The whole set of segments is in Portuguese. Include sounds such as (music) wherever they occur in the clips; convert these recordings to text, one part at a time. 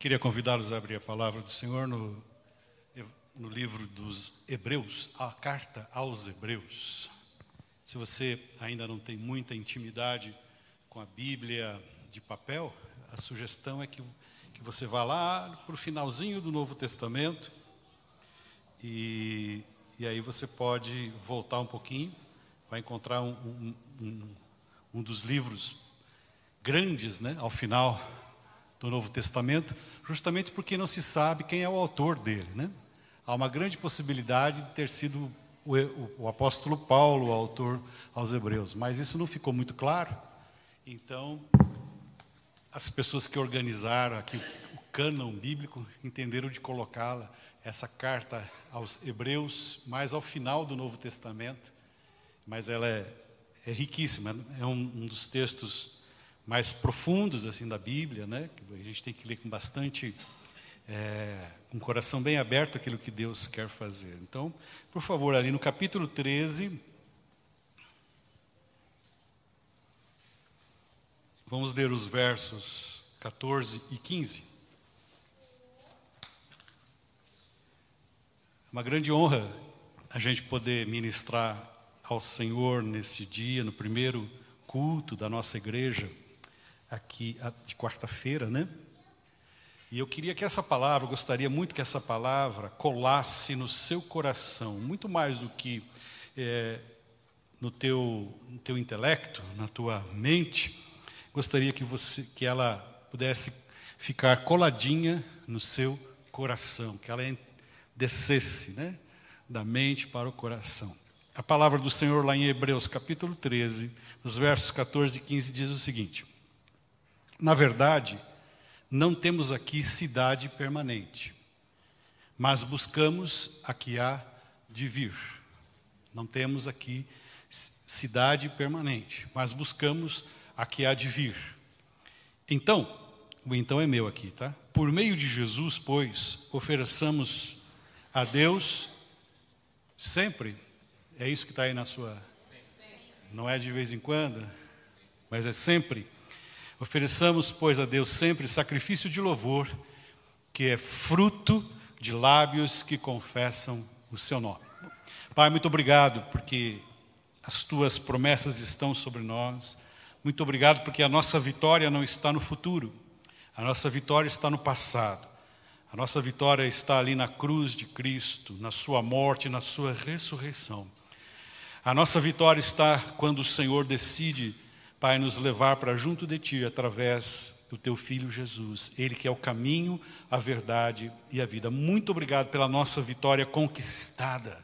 Queria convidá-los a abrir a palavra do Senhor no, no livro dos Hebreus, a carta aos Hebreus. Se você ainda não tem muita intimidade com a Bíblia de papel, a sugestão é que, que você vá lá para o finalzinho do Novo Testamento e, e aí você pode voltar um pouquinho, vai encontrar um, um, um, um dos livros grandes né, ao final do Novo Testamento, justamente porque não se sabe quem é o autor dele. Né? Há uma grande possibilidade de ter sido o, o, o apóstolo Paulo, o autor aos Hebreus, mas isso não ficou muito claro. Então, as pessoas que organizaram aqui o cânon bíblico entenderam de colocá-la, essa carta aos Hebreus, mais ao final do Novo Testamento, mas ela é, é riquíssima, é um, um dos textos mais profundos assim da Bíblia, né? A gente tem que ler com bastante, é, com o coração bem aberto aquilo que Deus quer fazer. Então, por favor, ali no capítulo 13, vamos ler os versos 14 e 15. É uma grande honra a gente poder ministrar ao Senhor nesse dia, no primeiro culto da nossa igreja aqui de quarta-feira, né? E eu queria que essa palavra, gostaria muito que essa palavra colasse no seu coração, muito mais do que é, no, teu, no teu intelecto, na tua mente. Gostaria que, você, que ela pudesse ficar coladinha no seu coração, que ela descesse né, da mente para o coração. A palavra do Senhor lá em Hebreus capítulo 13, nos versos 14 e 15, diz o seguinte: na verdade, não temos aqui cidade permanente, mas buscamos a que há de vir. Não temos aqui cidade permanente, mas buscamos a que há de vir. Então, o então é meu aqui, tá? Por meio de Jesus, pois, ofereçamos a Deus sempre. É isso que está aí na sua. Não é de vez em quando, mas é sempre Ofereçamos, pois, a Deus sempre sacrifício de louvor, que é fruto de lábios que confessam o seu nome. Pai, muito obrigado porque as tuas promessas estão sobre nós. Muito obrigado porque a nossa vitória não está no futuro, a nossa vitória está no passado. A nossa vitória está ali na cruz de Cristo, na Sua morte, na Sua ressurreição. A nossa vitória está quando o Senhor decide Pai, nos levar para junto de Ti através do Teu Filho Jesus. Ele que é o caminho, a verdade e a vida. Muito obrigado pela nossa vitória conquistada.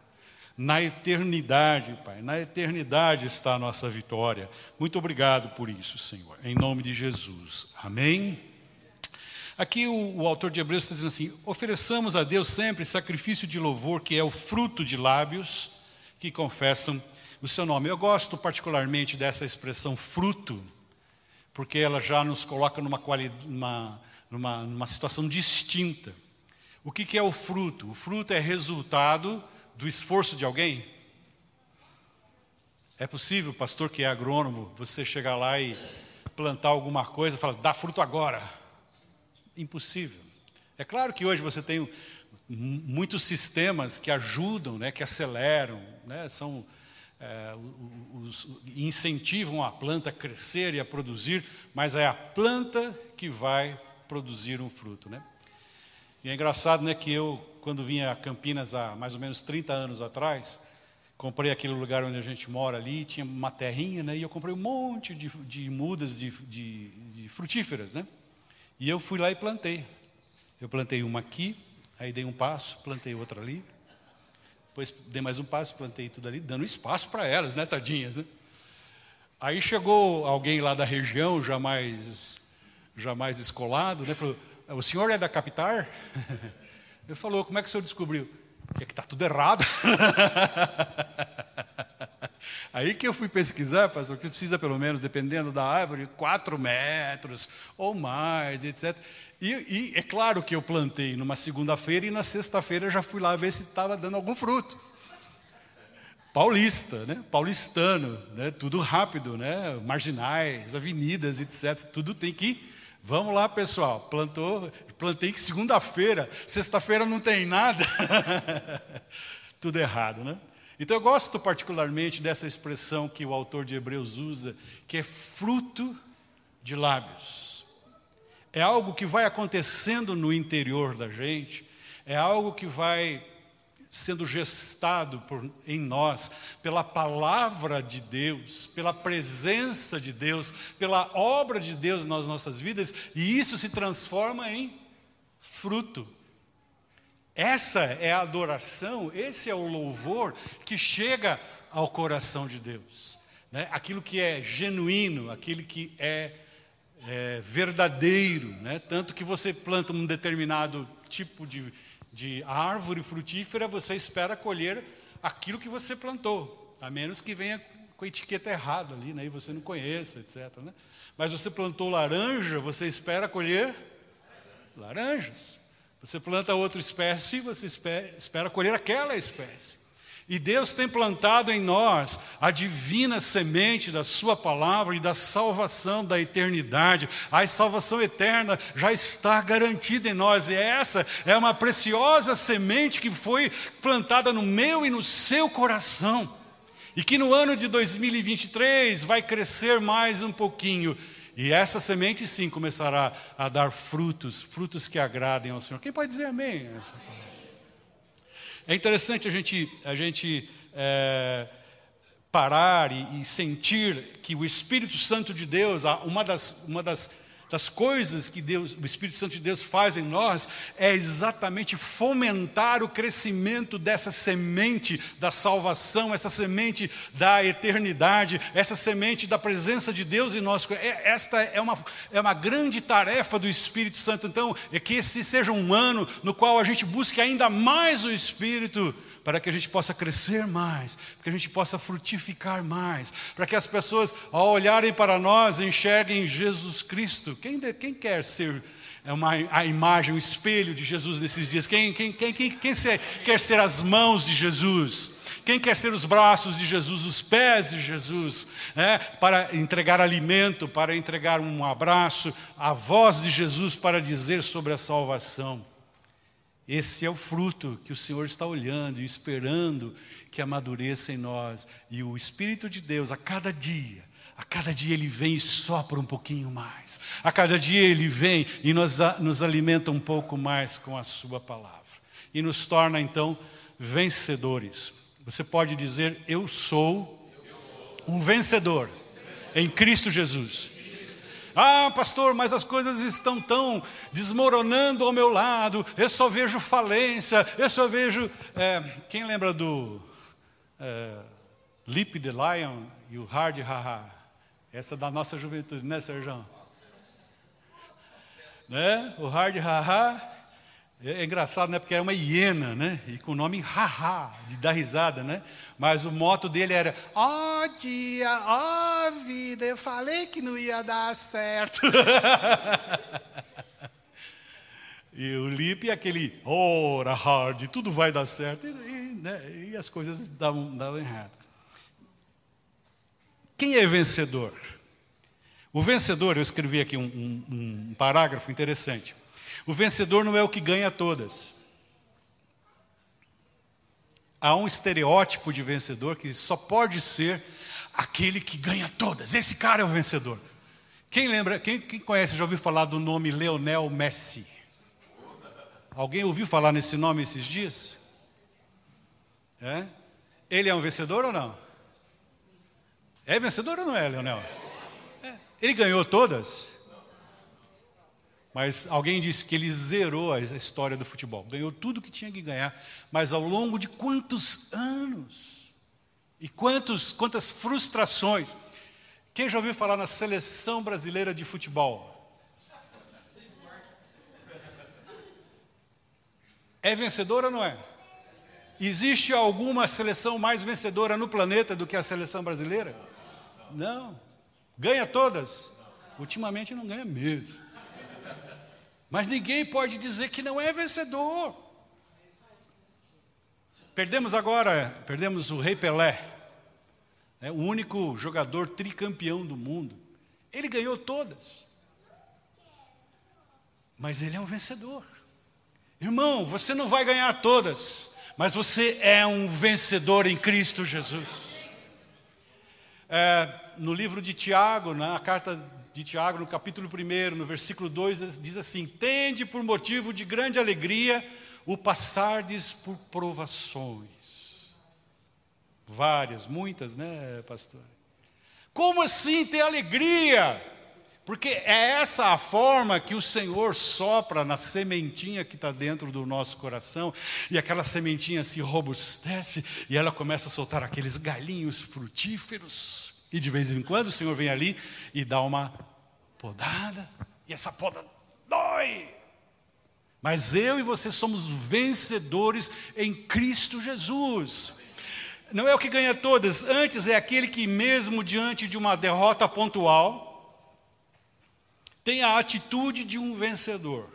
Na eternidade, Pai, na eternidade está a nossa vitória. Muito obrigado por isso, Senhor. Em nome de Jesus. Amém. Aqui o, o, autor de Hebreus está dizendo assim: ofereçamos a Deus sempre sacrifício de louvor, que é o fruto de lábios que confessam o seu nome. Eu gosto particularmente dessa expressão fruto, porque ela já nos coloca numa, numa, numa, numa situação distinta. O que, que é o fruto? O fruto é resultado do esforço de alguém? É possível, pastor que é agrônomo, você chegar lá e plantar alguma coisa e falar, dá fruto agora? Impossível. É claro que hoje você tem muitos sistemas que ajudam, né, que aceleram, né, são é, os, incentivam a planta a crescer e a produzir, mas é a planta que vai produzir um fruto. Né? E é engraçado né, que eu, quando vinha a Campinas há mais ou menos 30 anos atrás, comprei aquele lugar onde a gente mora ali, tinha uma terrinha, né, e eu comprei um monte de, de mudas de, de, de frutíferas. Né? E eu fui lá e plantei. Eu plantei uma aqui, aí dei um passo, plantei outra ali, depois dei mais um passo, plantei tudo ali, dando espaço para elas, né, tadinhas, né? Aí chegou alguém lá da região, já mais, já mais escolado, né? Falou, o senhor é da Capitar? (laughs) Ele falou, como é que o senhor descobriu? É que está tudo errado. (laughs) Aí que eu fui pesquisar, pastor, que precisa pelo menos, dependendo da árvore, quatro metros ou mais, etc. E, e é claro que eu plantei numa segunda-feira e na sexta-feira já fui lá ver se estava dando algum fruto. Paulista, né? paulistano, né? tudo rápido, né? marginais, avenidas, etc. Tudo tem que Vamos lá, pessoal. Plantou, plantei segunda-feira, sexta-feira não tem nada. (laughs) Tudo errado, né? Então eu gosto particularmente dessa expressão que o autor de Hebreus usa, que é fruto de lábios. É algo que vai acontecendo no interior da gente, é algo que vai sendo gestado por, em nós pela palavra de Deus, pela presença de Deus, pela obra de Deus nas nossas vidas, e isso se transforma em fruto. Essa é a adoração, esse é o louvor que chega ao coração de Deus. Né? Aquilo que é genuíno, aquilo que é, é verdadeiro. Né? Tanto que você planta um determinado tipo de de árvore frutífera, você espera colher aquilo que você plantou, a menos que venha com a etiqueta errada ali, né, e você não conheça, etc. Né? Mas você plantou laranja, você espera colher laranjas. Você planta outra espécie, você espera, espera colher aquela espécie. E Deus tem plantado em nós a divina semente da Sua palavra e da salvação da eternidade. A salvação eterna já está garantida em nós, e essa é uma preciosa semente que foi plantada no meu e no seu coração. E que no ano de 2023 vai crescer mais um pouquinho. E essa semente sim começará a dar frutos, frutos que agradem ao Senhor. Quem pode dizer amém? É interessante a gente, a gente é, parar e, e, sentir que o Espírito Santo de Deus, uma das, uma das das coisas que Deus, o Espírito Santo de Deus faz em nós é exatamente fomentar o crescimento dessa semente da salvação, essa semente da eternidade, essa semente da presença de Deus em nós. É, esta é uma, é uma grande tarefa do Espírito Santo. Então, é que esse seja um ano no qual a gente busque ainda mais o Espírito para que a gente possa crescer mais, para que a gente possa frutificar mais, para que as pessoas, ao olharem para nós, enxerguem Jesus Cristo. Quem, quem quer ser é uma, a imagem, o espelho de Jesus nesses dias? Quem, quem, quem, quem, quem quer ser as mãos de Jesus? Quem quer ser os braços de Jesus, os pés de Jesus, né? para entregar alimento, para entregar um abraço, a voz de Jesus para dizer sobre a salvação? Esse é o fruto que o Senhor está olhando e esperando que amadureça em nós. E o Espírito de Deus, a cada dia, a cada dia ele vem e sopra um pouquinho mais. A cada dia ele vem e nos, nos alimenta um pouco mais com a Sua palavra. E nos torna então vencedores. Você pode dizer: Eu sou um vencedor em Cristo Jesus. Ah, pastor, mas as coisas estão tão desmoronando ao meu lado, eu só vejo falência, eu só vejo. É, quem lembra do é, Lip the Lion e o Hard Haha? Essa é da nossa juventude, né, Sérgio? Né? O Hard Haha é, é engraçado, né? Porque é uma hiena, né? E com o nome Haha, de dar risada, né? Mas o moto dele era: Ó oh, dia, ó oh, vida, eu falei que não ia dar certo. (laughs) e o Lipe é aquele: ora, hard, tudo vai dar certo. E, e, né, e as coisas davam, davam errado. Quem é vencedor? O vencedor, eu escrevi aqui um, um, um parágrafo interessante. O vencedor não é o que ganha todas há um estereótipo de vencedor que só pode ser aquele que ganha todas. Esse cara é o vencedor. Quem lembra, quem, quem conhece, já ouviu falar do nome Leonel Messi? Alguém ouviu falar nesse nome esses dias? É? Ele é um vencedor ou não? É vencedor ou não é, Leonel? É. Ele ganhou todas? Mas alguém disse que ele zerou a história do futebol, ganhou tudo que tinha que ganhar, mas ao longo de quantos anos e quantos, quantas frustrações. Quem já ouviu falar na seleção brasileira de futebol? É vencedora ou não é? Existe alguma seleção mais vencedora no planeta do que a seleção brasileira? Não. Ganha todas? Ultimamente não ganha mesmo. Mas ninguém pode dizer que não é vencedor. Perdemos agora, perdemos o Rei Pelé, né, o único jogador tricampeão do mundo. Ele ganhou todas. mas ele é um vencedor. Irmão, você não vai ganhar todas, mas você é um vencedor em Cristo Jesus. É, no livro de Tiago, na carta de Tiago, no capítulo 1, no versículo 2, diz assim: Tende por motivo de grande alegria o passardes por provações. Várias, muitas, né, pastor? Como assim ter alegria? Porque é essa a forma que o Senhor sopra na sementinha que está dentro do nosso coração, e aquela sementinha se robustece, e ela começa a soltar aqueles galinhos frutíferos. E de vez em quando o Senhor vem ali e dá uma podada, e essa poda dói. Mas eu e você somos vencedores em Cristo Jesus. Não é o que ganha todas, antes é aquele que, mesmo diante de uma derrota pontual, tem a atitude de um vencedor.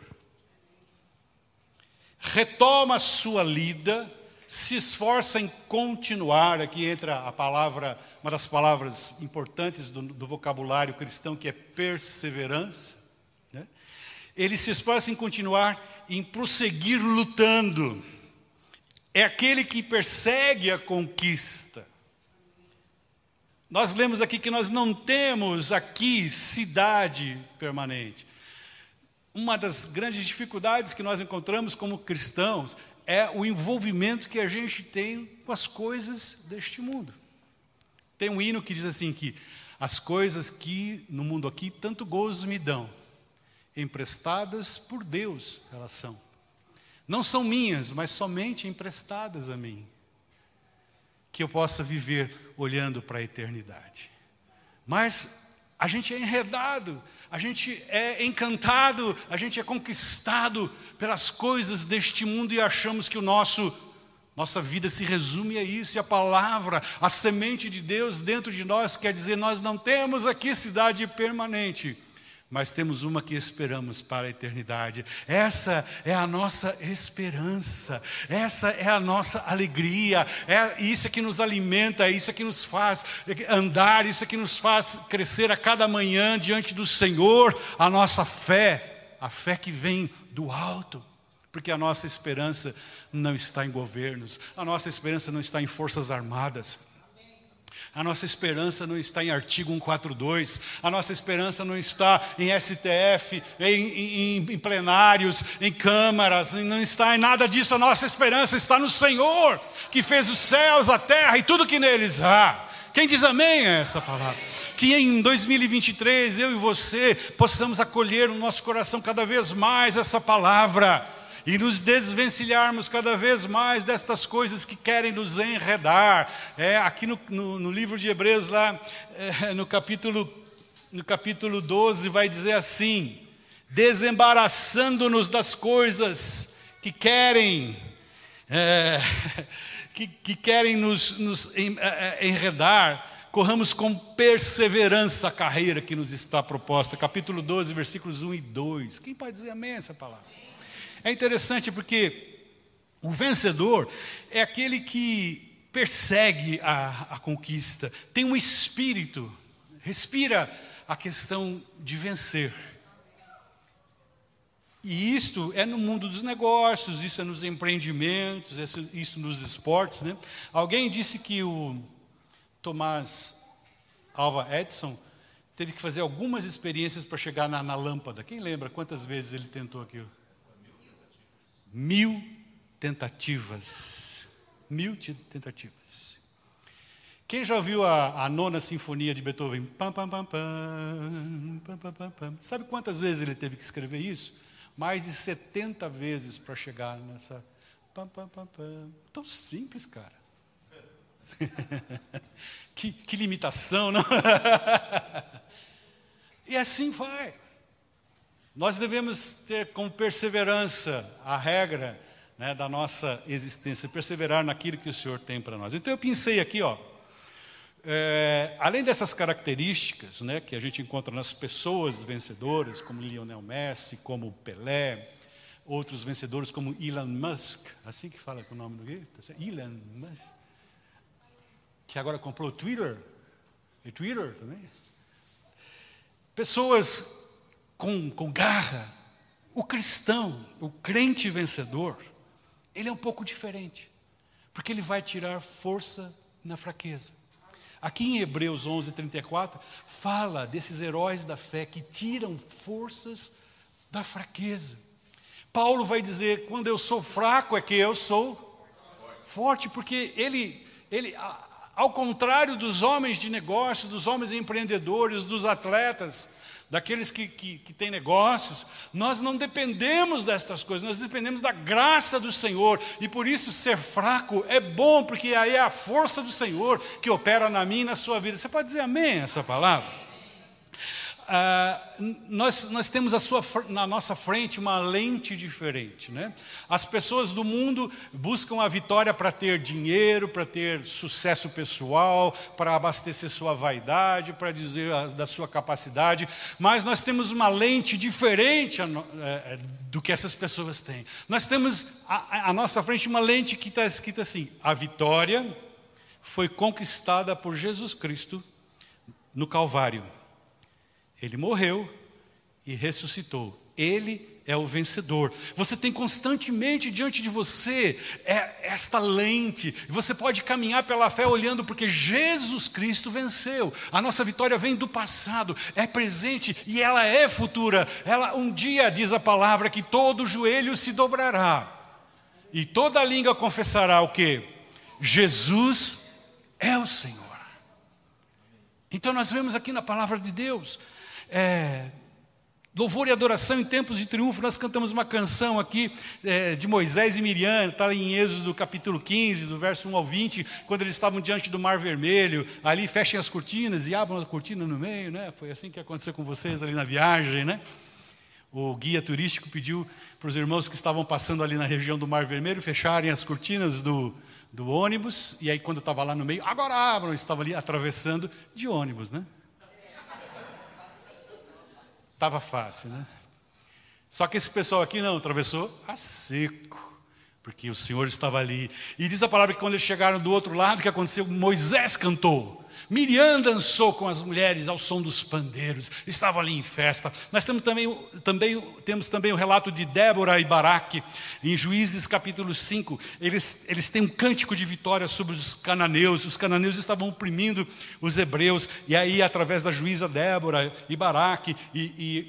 Retoma a sua lida, se esforça em continuar. Aqui entra a palavra, uma das palavras importantes do, do vocabulário cristão, que é perseverança. Né? Ele se esforça em continuar, em prosseguir lutando. É aquele que persegue a conquista. Nós lemos aqui que nós não temos aqui cidade permanente. Uma das grandes dificuldades que nós encontramos como cristãos é o envolvimento que a gente tem com as coisas deste mundo. Tem um hino que diz assim que as coisas que no mundo aqui tanto gozo me dão, emprestadas por Deus elas são. Não são minhas, mas somente emprestadas a mim que eu possa viver olhando para a eternidade. Mas a gente é enredado, a gente é encantado, a gente é conquistado pelas coisas deste mundo e achamos que o nosso nossa vida se resume a isso, e a palavra, a semente de Deus dentro de nós quer dizer nós não temos aqui cidade permanente mas temos uma que esperamos para a eternidade. Essa é a nossa esperança, essa é a nossa alegria, é isso que nos alimenta, é isso que nos faz andar, isso que nos faz crescer a cada manhã diante do Senhor, a nossa fé, a fé que vem do alto, porque a nossa esperança não está em governos, a nossa esperança não está em forças armadas. A nossa esperança não está em artigo 142, a nossa esperança não está em STF, em, em, em, plenários, em câmaras, não está em nada disso. A nossa esperança está no Senhor, que fez os céus, a terra e tudo que neles há. Quem diz amém a essa palavra? Que em 2023 eu e você possamos acolher no nosso coração cada vez mais essa palavra e nos desvencilharmos cada vez mais destas coisas que querem nos enredar. É, aqui no, no, no livro de Hebreus, lá é, no, capítulo, no capítulo 12, vai dizer assim: desembaraçando-nos das coisas que querem. É, (laughs) que, que, querem nos, nos é, é, enredar, corramos com perseverança a carreira que nos está proposta. Capítulo 12, versículos 1 e 2. Quem pode dizer amém essa palavra? É interessante porque o vencedor é aquele que persegue a, a conquista, tem um espírito, respira a questão de vencer. E isto é no mundo dos negócios, isso é nos empreendimentos, isso, isso nos esportes. Né? Alguém disse que o Tomás Alva Edison teve que fazer algumas experiências para chegar na, na lâmpada. Quem lembra quantas vezes ele tentou aquilo? Mil tentativas. Mil tentativas. Quem já ouviu a, a nona sinfonia de Beethoven? Pam, pam, pam, pam. Sabe quantas vezes ele teve que escrever isso? Mais de 70 vezes para chegar nessa. Pam, pam, pam, pam. Tão simples, cara. (laughs) que, que limitação, não? (laughs) e assim vai. Nós devemos ter com perseverança a regra né, da nossa existência, perseverar naquilo que o Senhor tem para nós. Então eu pensei aqui, ó, é, além dessas características né, que a gente encontra nas pessoas vencedoras, como Lionel Messi, como Pelé, outros vencedores como Elon Musk, assim que fala com o nome do quê? Tá Elon Musk, que agora comprou o Twitter, e Twitter também. Pessoas com, com garra, o cristão, o crente vencedor, ele é um pouco diferente, porque ele vai tirar força na fraqueza. Aqui em Hebreus 11, 34, fala desses heróis da fé que tiram forças da fraqueza. Paulo vai dizer: quando eu sou fraco é que eu sou forte, porque ele, ele ao contrário dos homens de negócios, dos homens empreendedores, dos atletas, daqueles que, que, que têm negócios, nós não dependemos destas coisas, nós dependemos da graça do Senhor, e por isso ser fraco é bom, porque aí é a força do Senhor que opera na minha e na sua vida. Você pode dizer amém essa palavra? Ah, nós, nós temos sua, na nossa frente uma lente diferente. Né? As pessoas do mundo buscam a vitória para ter dinheiro, para ter sucesso pessoal, para abastecer sua vaidade, para dizer a, da sua capacidade, mas nós temos uma lente diferente a, é, do que essas pessoas têm. Nós temos à nossa frente uma lente que está escrita assim: a vitória foi conquistada por Jesus Cristo no Calvário. Ele morreu e ressuscitou. Ele é o vencedor. Você tem constantemente diante de você é, esta lente. Você pode caminhar pela fé olhando porque Jesus Cristo venceu. A nossa vitória vem do passado, é presente e ela é futura. Ela um dia diz a palavra que todo joelho se dobrará e toda língua confessará o que Jesus é o Senhor. Então nós vemos aqui na palavra de Deus é, louvor e adoração em tempos de triunfo, nós cantamos uma canção aqui é, de Moisés e Miriam, está em Êxodo capítulo 15, do verso 1 ao 20, quando eles estavam diante do Mar Vermelho, ali fechem as cortinas e abram a cortina no meio, né? Foi assim que aconteceu com vocês ali na viagem, né? O guia turístico pediu para os irmãos que estavam passando ali na região do Mar Vermelho fecharem as cortinas do, do ônibus, e aí quando estava lá no meio, agora abram, estava ali atravessando de ônibus, né? Estava fácil, né? Só que esse pessoal aqui não, atravessou a seco, porque o Senhor estava ali. E diz a palavra que quando eles chegaram do outro lado, o que aconteceu? Moisés cantou. Miriam dançou com as mulheres ao som dos pandeiros, estava ali em festa. Nós temos também, também, temos também o relato de Débora e Baraque, em Juízes capítulo 5. Eles, eles têm um cântico de vitória sobre os cananeus. Os cananeus estavam oprimindo os hebreus, e aí, através da juíza Débora e Baraque, e, e,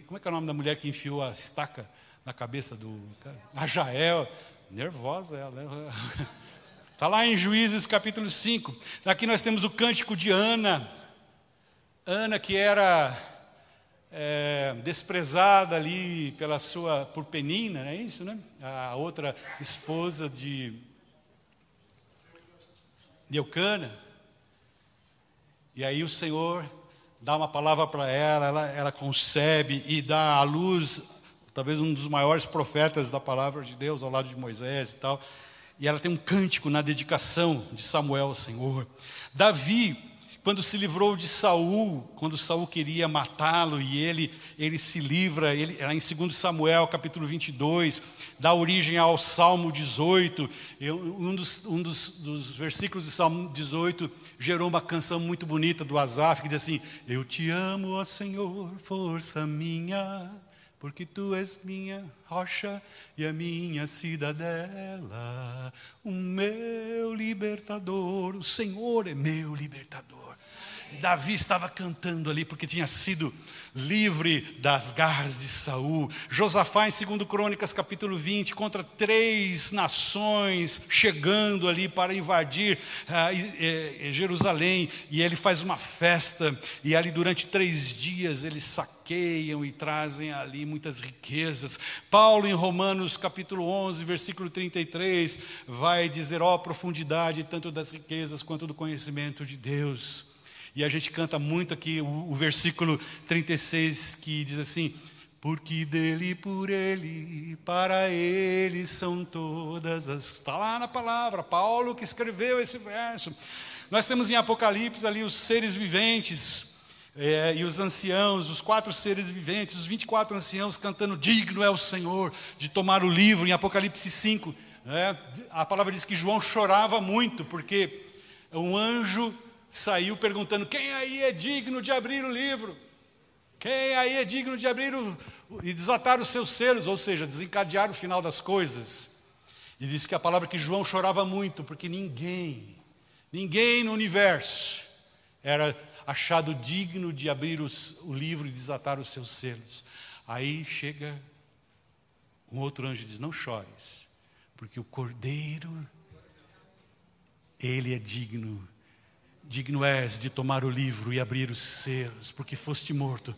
e como é que é o nome da mulher que enfiou a estaca na cabeça do cara? A Jael, nervosa ela. Né? (laughs) Está lá em Juízes capítulo 5. Aqui nós temos o cântico de Ana. Ana que era é, desprezada ali pela sua, por Penina, não é isso, né? A outra esposa de, de Eucana. E aí o Senhor dá uma palavra para ela, ela, ela concebe e dá à luz, talvez um dos maiores profetas da palavra de Deus ao lado de Moisés e tal e ela tem um cântico na dedicação de Samuel ao Senhor. Davi, quando se livrou de Saul, quando Saul queria matá-lo e ele ele se livra, ele lá em 2 Samuel, capítulo 22, dá origem ao Salmo 18. um dos, um dos, dos versículos do Salmo 18 gerou uma canção muito bonita do Asaf que diz assim: Eu te amo, ó Senhor, força minha porque tu és minha rocha e a minha cidadela, o meu libertador, o Senhor é meu libertador. Davi estava cantando ali porque tinha sido livre das garras de Saul. Josafá em 2 Crônicas capítulo 20, contra três nações chegando ali para invadir ah, Jerusalém, e ele faz uma festa, e ali durante três dias eles saqueiam e trazem ali muitas riquezas. Paulo em Romanos capítulo 11, versículo 33, vai dizer, ó oh, profundidade tanto das riquezas quanto do conhecimento de Deus. E a gente canta muito aqui o, o versículo 36 que diz assim: Porque dele, por ele, para ele são todas as. Está lá na palavra, Paulo que escreveu esse verso. Nós temos em Apocalipse ali os seres viventes, é, e os anciãos, os quatro seres viventes, os 24 anciãos cantando: Digno é o Senhor de tomar o livro, em Apocalipse 5. É, a palavra diz que João chorava muito, porque um anjo saiu perguntando: quem aí é digno de abrir o livro? Quem aí é digno de abrir o, e desatar os seus selos, ou seja, desencadear o final das coisas? E disse que a palavra que João chorava muito, porque ninguém, ninguém no universo era achado digno de abrir os, o livro e desatar os seus selos. Aí chega um outro anjo e diz: Não chores, porque o cordeiro, ele é digno. Digno és de tomar o livro e abrir os selos, porque foste morto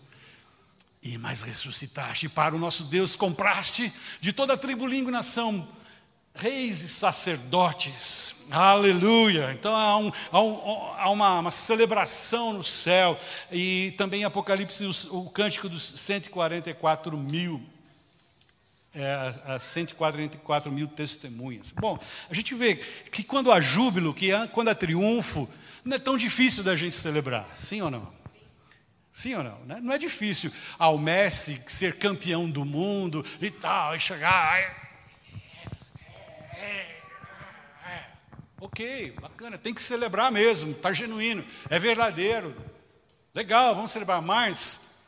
e mais ressuscitaste. Para o nosso Deus compraste de toda a tribo, língua e nação reis e sacerdotes. Aleluia! Então há, um, há, um, há uma, uma, celebração no céu. E também Apocalipse, o, o cântico dos 144 mil. É, as 144 mil testemunhas. Bom, a gente vê que quando há júbilo, que há, quando há triunfo, não é tão difícil da gente celebrar, sim ou não? Sim ou não? Né? Não é difícil ao Messi ser campeão do mundo e tal, e chegar. Ok, bacana, tem que celebrar mesmo, está genuíno, é verdadeiro. Legal, vamos celebrar, mas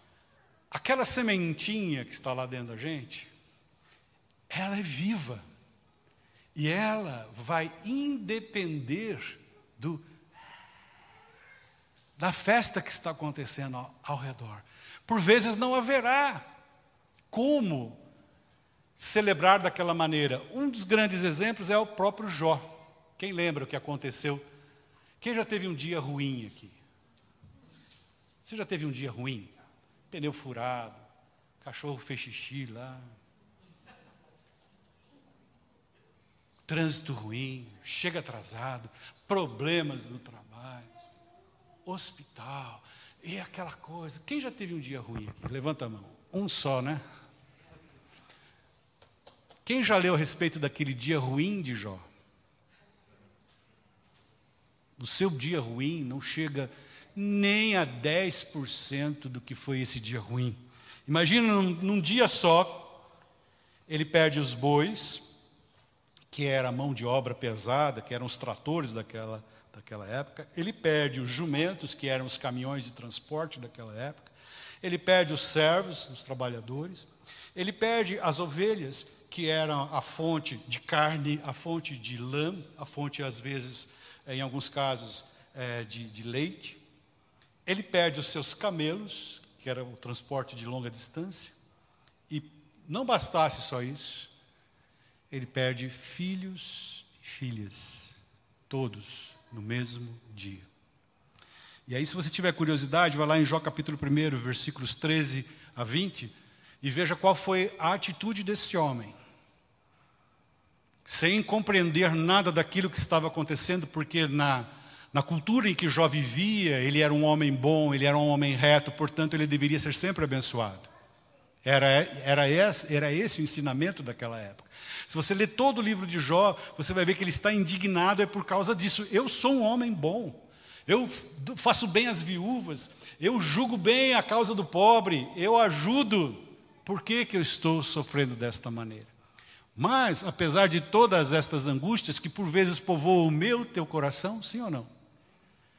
aquela sementinha que está lá dentro da gente, ela é viva. E ela vai independer do, da festa que está acontecendo ao, ao redor. Por vezes não haverá como celebrar daquela maneira. Um dos grandes exemplos é o próprio Jó. Quem lembra o que aconteceu? Quem já teve um dia ruim aqui? Você já teve um dia ruim? Pneu furado, cachorro fez xixi lá. Trânsito ruim, chega atrasado, problemas no trabalho, hospital, e aquela coisa. Quem já teve um dia ruim aqui? Levanta a mão. Um só, né? Quem já leu a respeito daquele dia ruim de Jó? o seu dia ruim não chega nem a 10% do que foi esse dia ruim. Imagina num, num, dia só, ele perde os bois, que era a mão de obra pesada, que eram os tratores daquela, daquela época, ele perde os jumentos, que eram os caminhões de transporte daquela época, ele perde os servos, os trabalhadores, ele perde as ovelhas, que eram a fonte de carne, a fonte de lã, a fonte, às vezes, em alguns casos, é, de, de leite. Ele perde os seus camelos, que era o transporte de longa distância. E não bastasse só isso, ele perde filhos e filhas, todos no mesmo dia. E aí, se você tiver curiosidade, vai lá em Jó capítulo 1, versículos 13 a 20, e veja qual foi a atitude desse homem sem compreender nada daquilo que estava acontecendo, porque na, na cultura em que Jó vivia, ele era um homem bom, ele era um homem reto, portanto, ele deveria ser sempre abençoado. Era, era, esse, era esse o ensinamento daquela época. Se você ler todo o livro de Jó, você vai ver que ele está indignado é por causa disso. Eu sou um homem bom, eu faço bem às viúvas, eu julgo bem a causa do pobre, eu ajudo. Por que, que eu estou sofrendo desta maneira? Mas, apesar de todas estas angústias que por vezes povoam o meu, teu coração, sim ou não?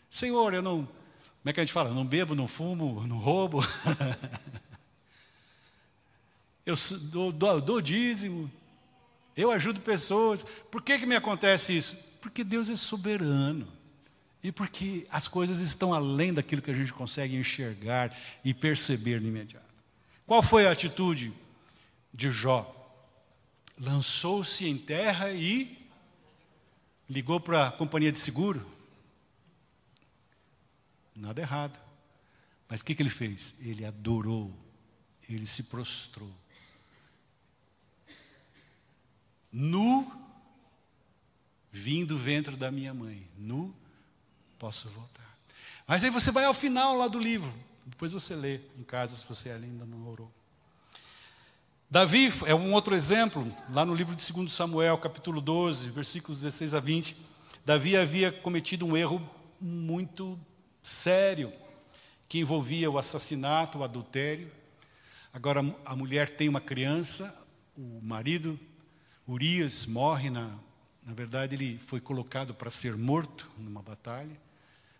Senhor, eu não. Como é que a gente fala? Não bebo, não fumo, não roubo. (laughs) eu dou, dou, dou dízimo. Eu ajudo pessoas. Por que, que me acontece isso? Porque Deus é soberano. E porque as coisas estão além daquilo que a gente consegue enxergar e perceber no imediato. Qual foi a atitude de Jó? Lançou-se em terra e ligou para a companhia de seguro. Nada errado. Mas o que, que ele fez? Ele adorou, ele se prostrou. Nu, vim do ventre da minha mãe, nu, posso voltar. Mas aí você vai ao final lá do livro, depois você lê em casa se você ainda não orou. Davi é um outro exemplo, lá no livro de 2 Samuel, capítulo 12, versículos 16 a 20. Davi havia cometido um erro muito sério, que envolvia o assassinato, o adultério. Agora a mulher tem uma criança, o marido, Urias, morre na. Na verdade, ele foi colocado para ser morto numa batalha.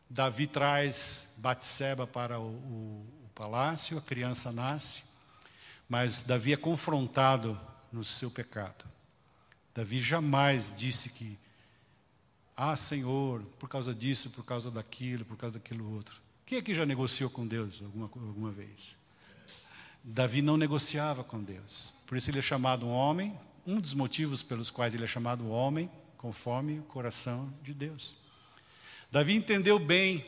Davi traz Batseba para o, o palácio, a criança nasce, mas Davi é confrontado no seu pecado. Davi jamais disse que, ah, Senhor, por causa disso, por causa daquilo, por causa daquilo outro. Quem aqui já negociou com Deus alguma, alguma vez? Davi não negociava com Deus. Por isso ele é chamado um homem, um dos motivos pelos quais ele é chamado homem, conforme o coração de Deus. Davi entendeu bem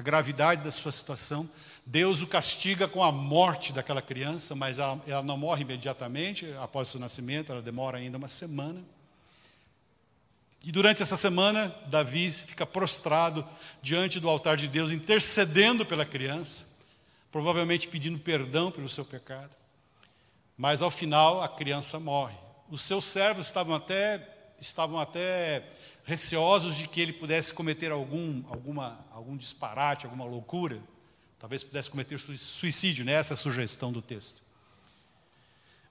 a gravidade da sua situação. Deus o castiga com a morte daquela criança, mas ela, não morre imediatamente após o seu nascimento, ela demora ainda uma semana. E durante essa semana, Davi fica prostrado diante do altar de Deus, intercedendo pela criança, provavelmente pedindo perdão pelo seu pecado. Mas ao final, a criança morre. Os seus servos estavam até, estavam até receosos de que ele pudesse cometer algum, alguma, algum disparate, alguma loucura. Talvez pudesse cometer suicídio, né? essa é a sugestão do texto.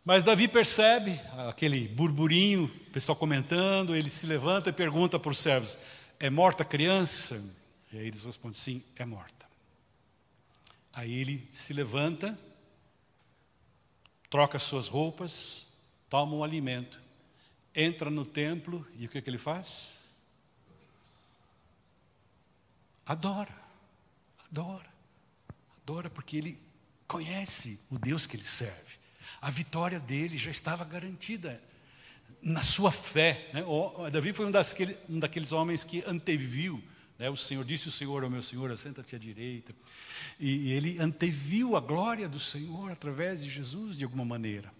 Mas Davi percebe aquele burburinho, o pessoal comentando, ele se levanta e pergunta para os servos: É morta a criança? E aí eles respondem: Sim, é morta. Aí ele se levanta, troca suas roupas, toma um alimento, entra no templo e o que, que ele faz? Adora, adora, adora, porque ele conhece o Deus que ele serve a vitória dele já estava garantida na sua fé. Né? O, Davi foi um, daquele, um, daqueles homens que anteviu. Né? O Senhor disse: O Senhor ao meu Senhor, assenta-te à direita. E ele anteviu a glória do Senhor através de Jesus, de alguma maneira.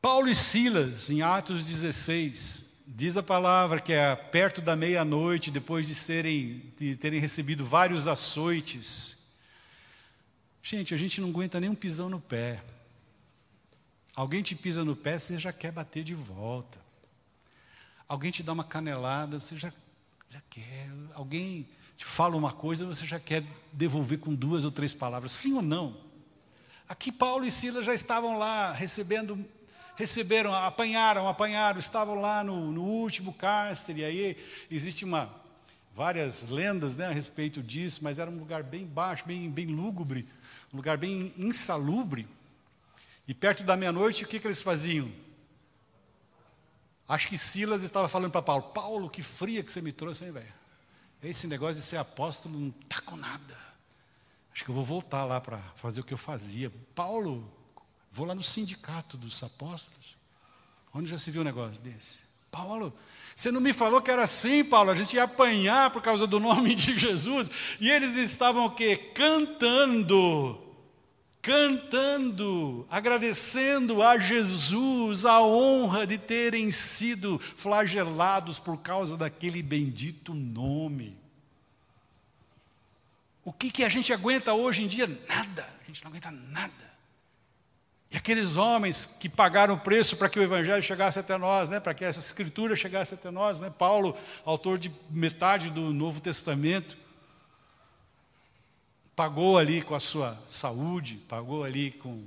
Paulo e Silas, em Atos 16, diz a palavra que é perto da meia-noite, depois de, serem, de terem recebido vários açoites. Gente, a gente não aguenta nem um pisão no pé. Alguém te pisa no pé, você já quer bater de volta. Alguém te dá uma canelada, você já, já quer. Alguém te fala uma coisa, você já quer devolver com duas ou três palavras. Sim ou não? Aqui Paulo e Silas já estavam lá recebendo, receberam, apanharam, apanharam, estavam lá no, no último cárcere. E aí existe uma várias lendas né, a respeito disso, mas era um lugar bem baixo, bem, bem lúgubre, um lugar bem insalubre. E perto da meia-noite, o que, que eles faziam? Acho que Silas estava falando para Paulo: Paulo, que fria que você me trouxe, hein, velho? Esse negócio de ser apóstolo não está com nada. Acho que eu vou voltar lá para fazer o que eu fazia. Paulo, vou lá no sindicato dos apóstolos. Onde já se viu um negócio desse? Paulo, você não me falou que era assim, Paulo? A gente ia apanhar por causa do nome de Jesus. E eles estavam o quê? Cantando cantando, agradecendo a Jesus a honra de terem sido flagelados por causa daquele bendito nome. O que, que a gente aguenta hoje em dia? Nada, a gente não aguenta nada. Aqueles homens que pagaram o preço para que o Evangelho chegasse até nós, né, para que essa escritura chegasse até nós, né, Paulo, autor de metade do Novo Testamento, pagou ali com a sua saúde, pagou ali com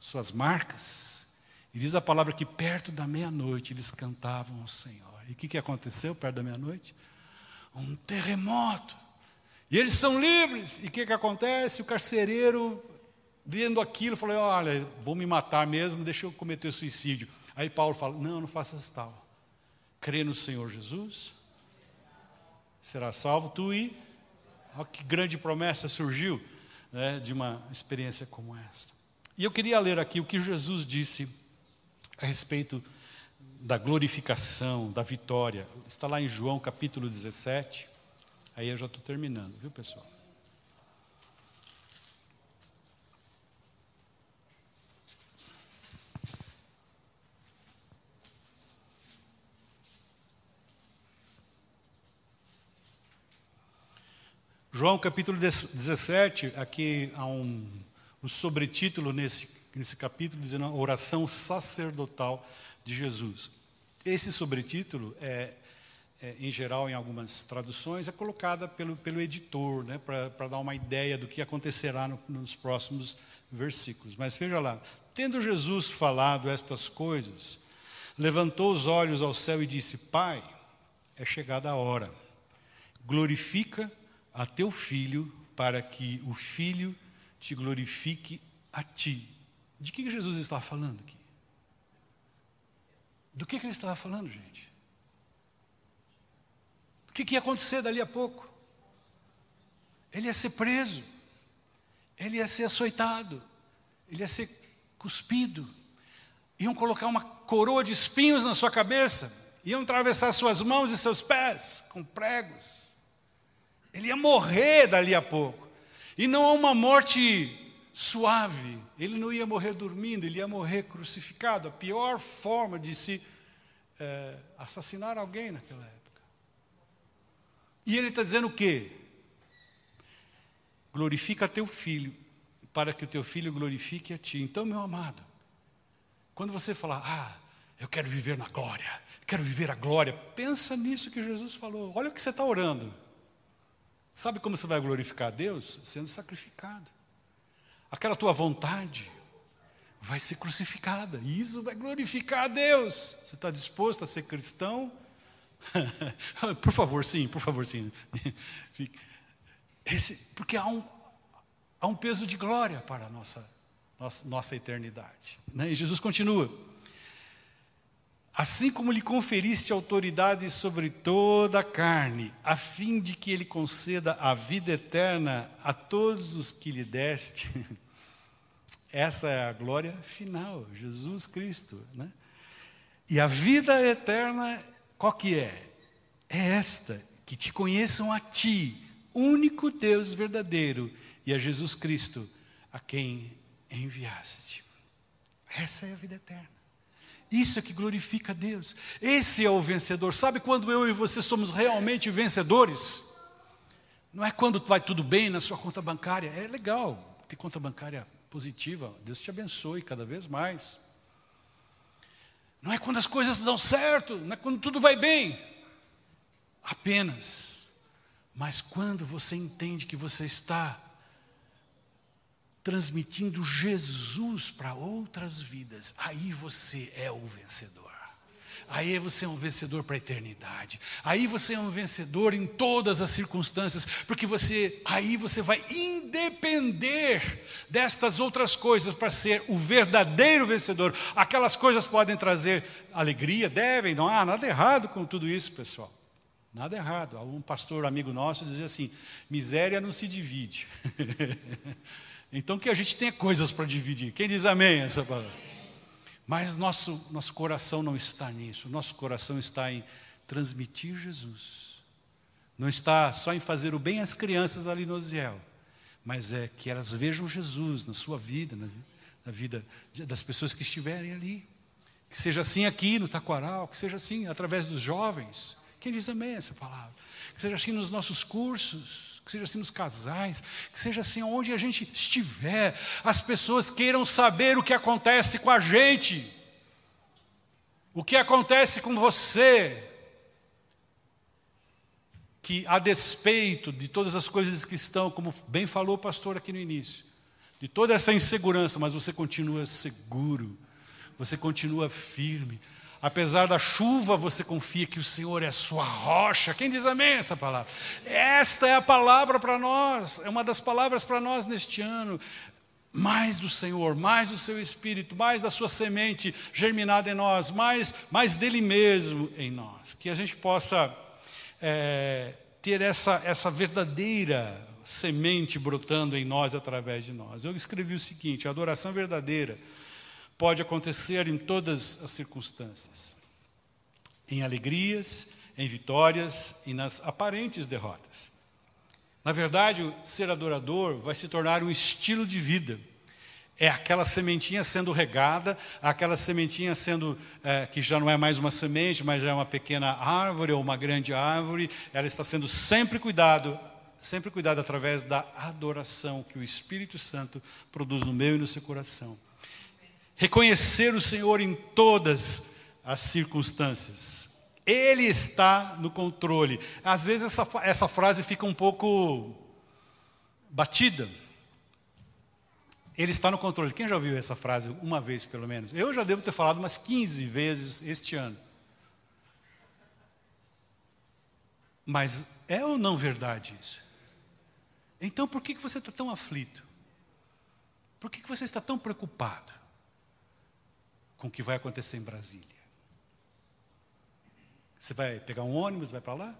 suas marcas. E diz a palavra que perto da meia-noite eles cantavam ao Senhor. E o que, que aconteceu perto da meia-noite? Um terremoto. E eles são livres. E o que, que acontece? O carcereiro, vendo aquilo, falou: Olha, vou me matar mesmo, deixa eu cometer suicídio. Aí Paulo fala: Não, não faças tal. Crê no Senhor Jesus, será salvo tu e Olha que grande promessa surgiu né, de uma experiência como essa. E eu queria ler aqui o que Jesus disse a respeito da glorificação, da vitória. Está lá em João capítulo 17. Aí eu já estou terminando, viu pessoal? João capítulo 17, aqui há um, um sobretítulo nesse, nesse capítulo, dizendo a oração sacerdotal de Jesus. Esse sobretítulo é, é, em geral, em algumas traduções, é colocada pelo, pelo editor, né, para dar uma ideia do que acontecerá no, nos próximos versículos. Mas veja lá, tendo Jesus falado estas coisas, levantou os olhos ao céu e disse: Pai, é chegada a hora, glorifica a teu filho, para que o filho te glorifique a ti. De que Jesus estava falando aqui? Do que, que ele estava falando, gente? O que, que ia acontecer dali a pouco? Ele ia ser preso, ele ia ser açoitado, ele ia ser cuspido, iam colocar uma coroa de espinhos na sua cabeça, iam atravessar suas mãos e seus pés com pregos. Ele ia morrer dali a pouco. E não é uma morte suave. Ele não ia morrer dormindo, ele ia morrer crucificado. A pior forma de se é, assassinar alguém naquela época. E ele está dizendo o quê? Glorifica teu filho, para que o teu filho glorifique a ti. Então, meu amado, quando você falar, ah, eu quero viver na glória, quero viver a glória, pensa nisso que Jesus falou. Olha o que você está orando. Sabe como você vai glorificar a Deus? Sendo sacrificado. Aquela tua vontade vai ser crucificada. E isso vai glorificar a Deus. Você está disposto a ser cristão? (laughs) por favor, sim, por favor, sim. (laughs) Esse, porque há um, há um peso de glória para a nossa nossa, nossa eternidade. Né? E Jesus continua. Assim como lhe conferiste autoridade sobre toda a carne, a fim de que ele conceda a vida eterna a todos os que lhe deste. (laughs) Essa é a glória final, Jesus Cristo. Né? E a vida eterna, qual que é? É esta, que te conheçam a ti, único Deus verdadeiro, e a Jesus Cristo, a quem enviaste. Essa é a vida eterna. Isso é que glorifica a Deus. Esse é o vencedor. Sabe quando eu e você somos realmente vencedores? Não é quando vai tudo bem na sua conta bancária. É legal ter conta bancária positiva. Deus te abençoe cada vez mais. Não é quando as coisas dão certo, não é quando tudo vai bem. Apenas. Mas quando você entende que você está transmitindo Jesus para outras vidas, aí você é o vencedor. Aí você é um vencedor para a eternidade. Aí você é um vencedor em todas as circunstâncias, porque você aí você vai independer destas outras coisas para ser o verdadeiro vencedor. Aquelas coisas podem trazer alegria, devem, não há nada errado com tudo isso, pessoal. Nada errado. Um pastor amigo nosso dizia assim: miséria não se divide. (laughs) Então que a gente tenha coisas para dividir. Quem diz amém essa palavra? Mas nosso, nosso coração não está nisso. Nosso coração está em transmitir Jesus. Não está só em fazer o bem às crianças ali no Osiel, mas é que elas vejam Jesus na sua vida, na, na vida das pessoas que estiverem ali. Que seja assim aqui no Taquaral, que seja assim através dos jovens. Quem diz amém essa palavra? Que seja assim nos nossos cursos que seja assim nos casais, que seja assim onde a gente estiver, as pessoas queiram saber o que acontece com a gente, o que acontece com você, que a despeito de todas as coisas que estão, como bem falou o pastor aqui no início, de toda essa insegurança, mas você continua seguro, você continua firme, Apesar da chuva, você confia que o Senhor é a sua rocha. Quem diz amém essa palavra? Esta é a palavra para nós, é uma das palavras para nós neste ano. Mais do Senhor, mais do seu Espírito, mais da sua semente germinada em nós, mais, mais dele mesmo em nós. Que a gente possa é, ter essa, essa verdadeira semente brotando em nós através de nós. Eu escrevi o seguinte: a adoração verdadeira pode acontecer em todas as circunstâncias, em alegrias, em vitórias e nas aparentes derrotas. Na verdade, ser adorador vai se tornar um estilo de vida. É aquela sementinha sendo regada, aquela sementinha sendo, é, que já não é mais uma semente, mas já é uma pequena árvore ou uma grande árvore, ela está sendo sempre cuidado, sempre cuidado através da adoração que o Espírito Santo produz no meu e no seu coração reconhecer o Senhor em todas as circunstâncias. Ele está no controle. Às vezes essa, essa frase fica um pouco batida. Ele está no controle. Quem já ouviu essa frase uma vez, pelo menos? Eu já devo ter falado umas 15 vezes este ano. Mas é ou não verdade isso? Então por que você está tão aflito? Por que você está tão preocupado com o que vai acontecer em Brasília? Você vai pegar um ônibus, vai para lá?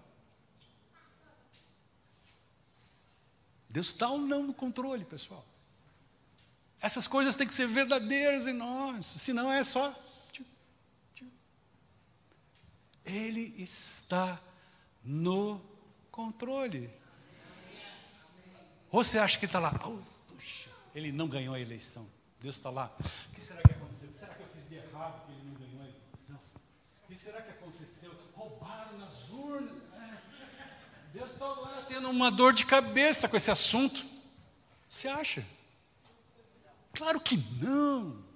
Deus está ou não no controle, pessoal? Essas coisas têm que ser verdadeiras em nós, senão é só. Ele está no controle. Ou você acha que está lá? Oh, puxa, ele não ganhou a eleição. Deus está lá. O que será que aconteceu? Será que eu fiz de errado que ele não ganhou a eleição? O que será que aconteceu? Roubaram nas urnas. É. Deus está lá tendo uma dor de cabeça com esse assunto. Você acha? Claro que não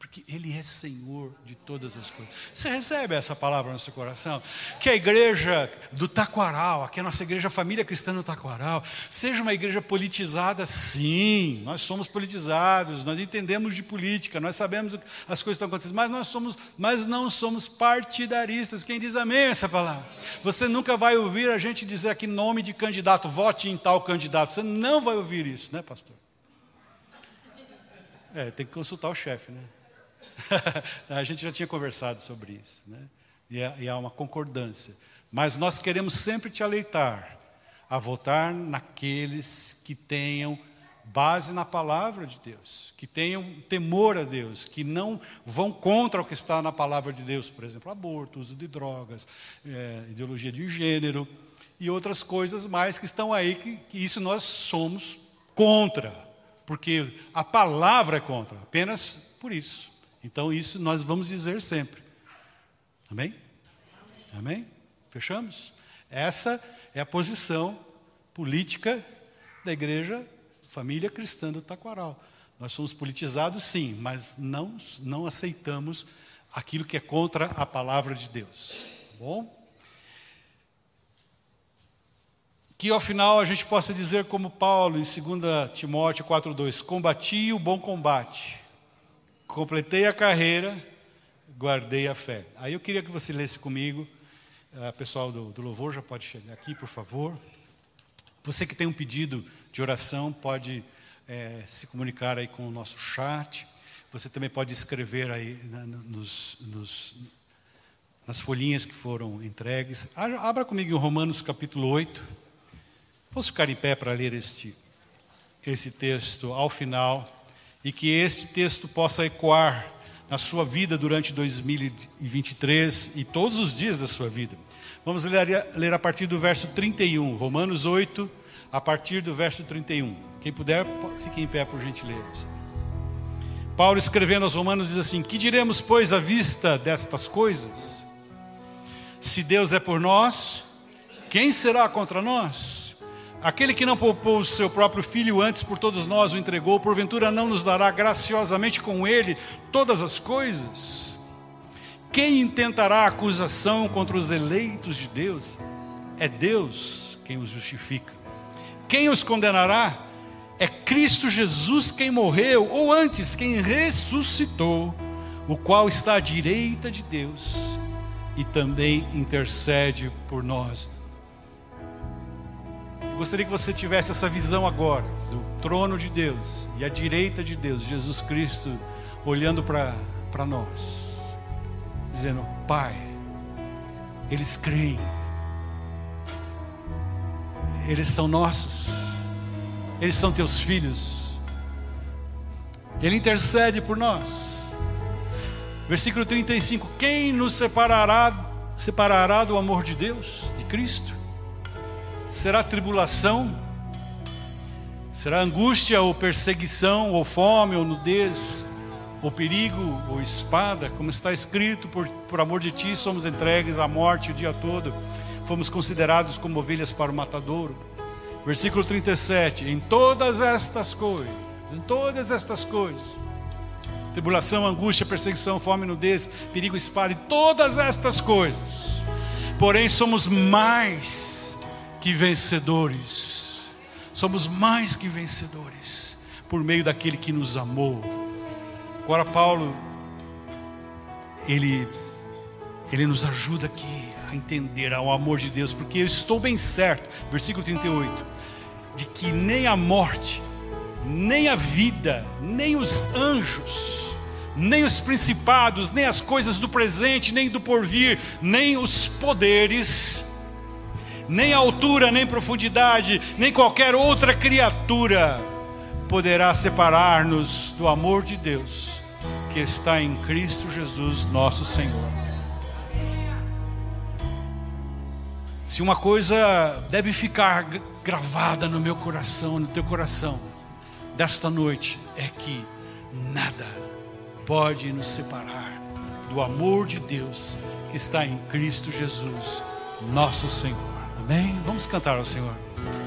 porque Ele é Senhor de todas as coisas. Você recebe essa palavra no seu coração? Que a igreja do Taquaral, aqui é a nossa igreja Família Cristã do Taquaral, seja uma igreja politizada, sim, nós somos politizados, nós entendemos de política, nós sabemos as coisas que estão acontecendo, mas nós somos, mas não somos partidaristas. Quem diz amém essa palavra? Você nunca vai ouvir a gente dizer aqui nome de candidato, vote em tal candidato. Você não vai ouvir isso, né, pastor? É, tem que consultar o chefe, né? (laughs) a gente já tinha conversado sobre isso, né? E, e há uma concordância. Mas nós queremos sempre te aleitar a votar naqueles que tenham base na palavra de Deus, que tenham temor a Deus, que não vão contra o que está na palavra de Deus, por exemplo, aborto, uso de drogas, é, ideologia de gênero e outras coisas mais que estão aí, que, que isso nós somos contra, porque a palavra é contra, apenas por isso. Então, isso nós vamos dizer sempre. Amém? Amém? Fechamos? Essa é a posição política da igreja Família Cristã do Taquaral. Nós somos politizados, sim, mas não, não aceitamos aquilo que é contra a palavra de Deus. Tá bom? Que ao final a gente possa dizer, como Paulo em 2 Timóteo 4,2: Combati o bom combate completei a carreira, guardei a fé. Aí eu queria que você lesse comigo, uh, pessoal do, do louvor já pode chegar aqui, por favor. Você que tem um pedido de oração, pode é, se comunicar aí com o nosso chat. Você também pode escrever aí na, nos, nos, nas folhinhas que foram entregues. Abra comigo em Romanos capítulo 8. Vamos ficar em pé para ler este, esse texto ao final e que este texto possa ecoar na sua vida durante 2023 e todos os dias da sua vida. Vamos ler, a partir do verso 31, Romanos 8, a partir do verso 31. Quem puder, fique em pé por gentileza. Paulo escrevendo aos Romanos diz assim: Que diremos, pois, à vista destas coisas? Se Deus é por nós, quem será contra nós? Aquele que não poupou o seu próprio filho antes por todos nós o entregou, porventura não nos dará graciosamente com ele todas as coisas? Quem intentará acusação contra os eleitos de Deus? É Deus quem os justifica. Quem os condenará? É Cristo Jesus quem morreu, ou antes, quem ressuscitou, o qual está à direita de Deus e também intercede por nós gostaria que você tivesse essa visão agora do trono de Deus e a direita de Deus, Jesus Cristo, olhando para nós, dizendo: Pai, eles creem, eles são nossos, eles são teus filhos, Ele intercede por nós. Versículo 35: Quem nos separará, separará do amor de Deus, de Cristo? Será tribulação? Será angústia ou perseguição, ou fome, ou nudez, ou perigo, ou espada? Como está escrito, por, por amor de ti somos entregues à morte o dia todo, fomos considerados como ovelhas para o matadouro. Versículo 37: Em todas estas coisas, em todas estas coisas, tribulação, angústia, perseguição, fome, nudez, perigo, espada, em todas estas coisas, porém somos mais que vencedores. Somos mais que vencedores por meio daquele que nos amou. Agora Paulo ele ele nos ajuda aqui a entender o amor de Deus, porque eu estou bem certo, versículo 38, de que nem a morte, nem a vida, nem os anjos, nem os principados, nem as coisas do presente, nem do porvir, nem os poderes, nem altura, nem profundidade, nem qualquer outra criatura poderá separar-nos do amor de Deus que está em Cristo Jesus, nosso Senhor. Se uma coisa deve ficar gravada no meu coração, no teu coração, desta noite, é que nada pode nos separar do amor de Deus que está em Cristo Jesus, nosso Senhor. Amém? Vamos cantar ao Senhor.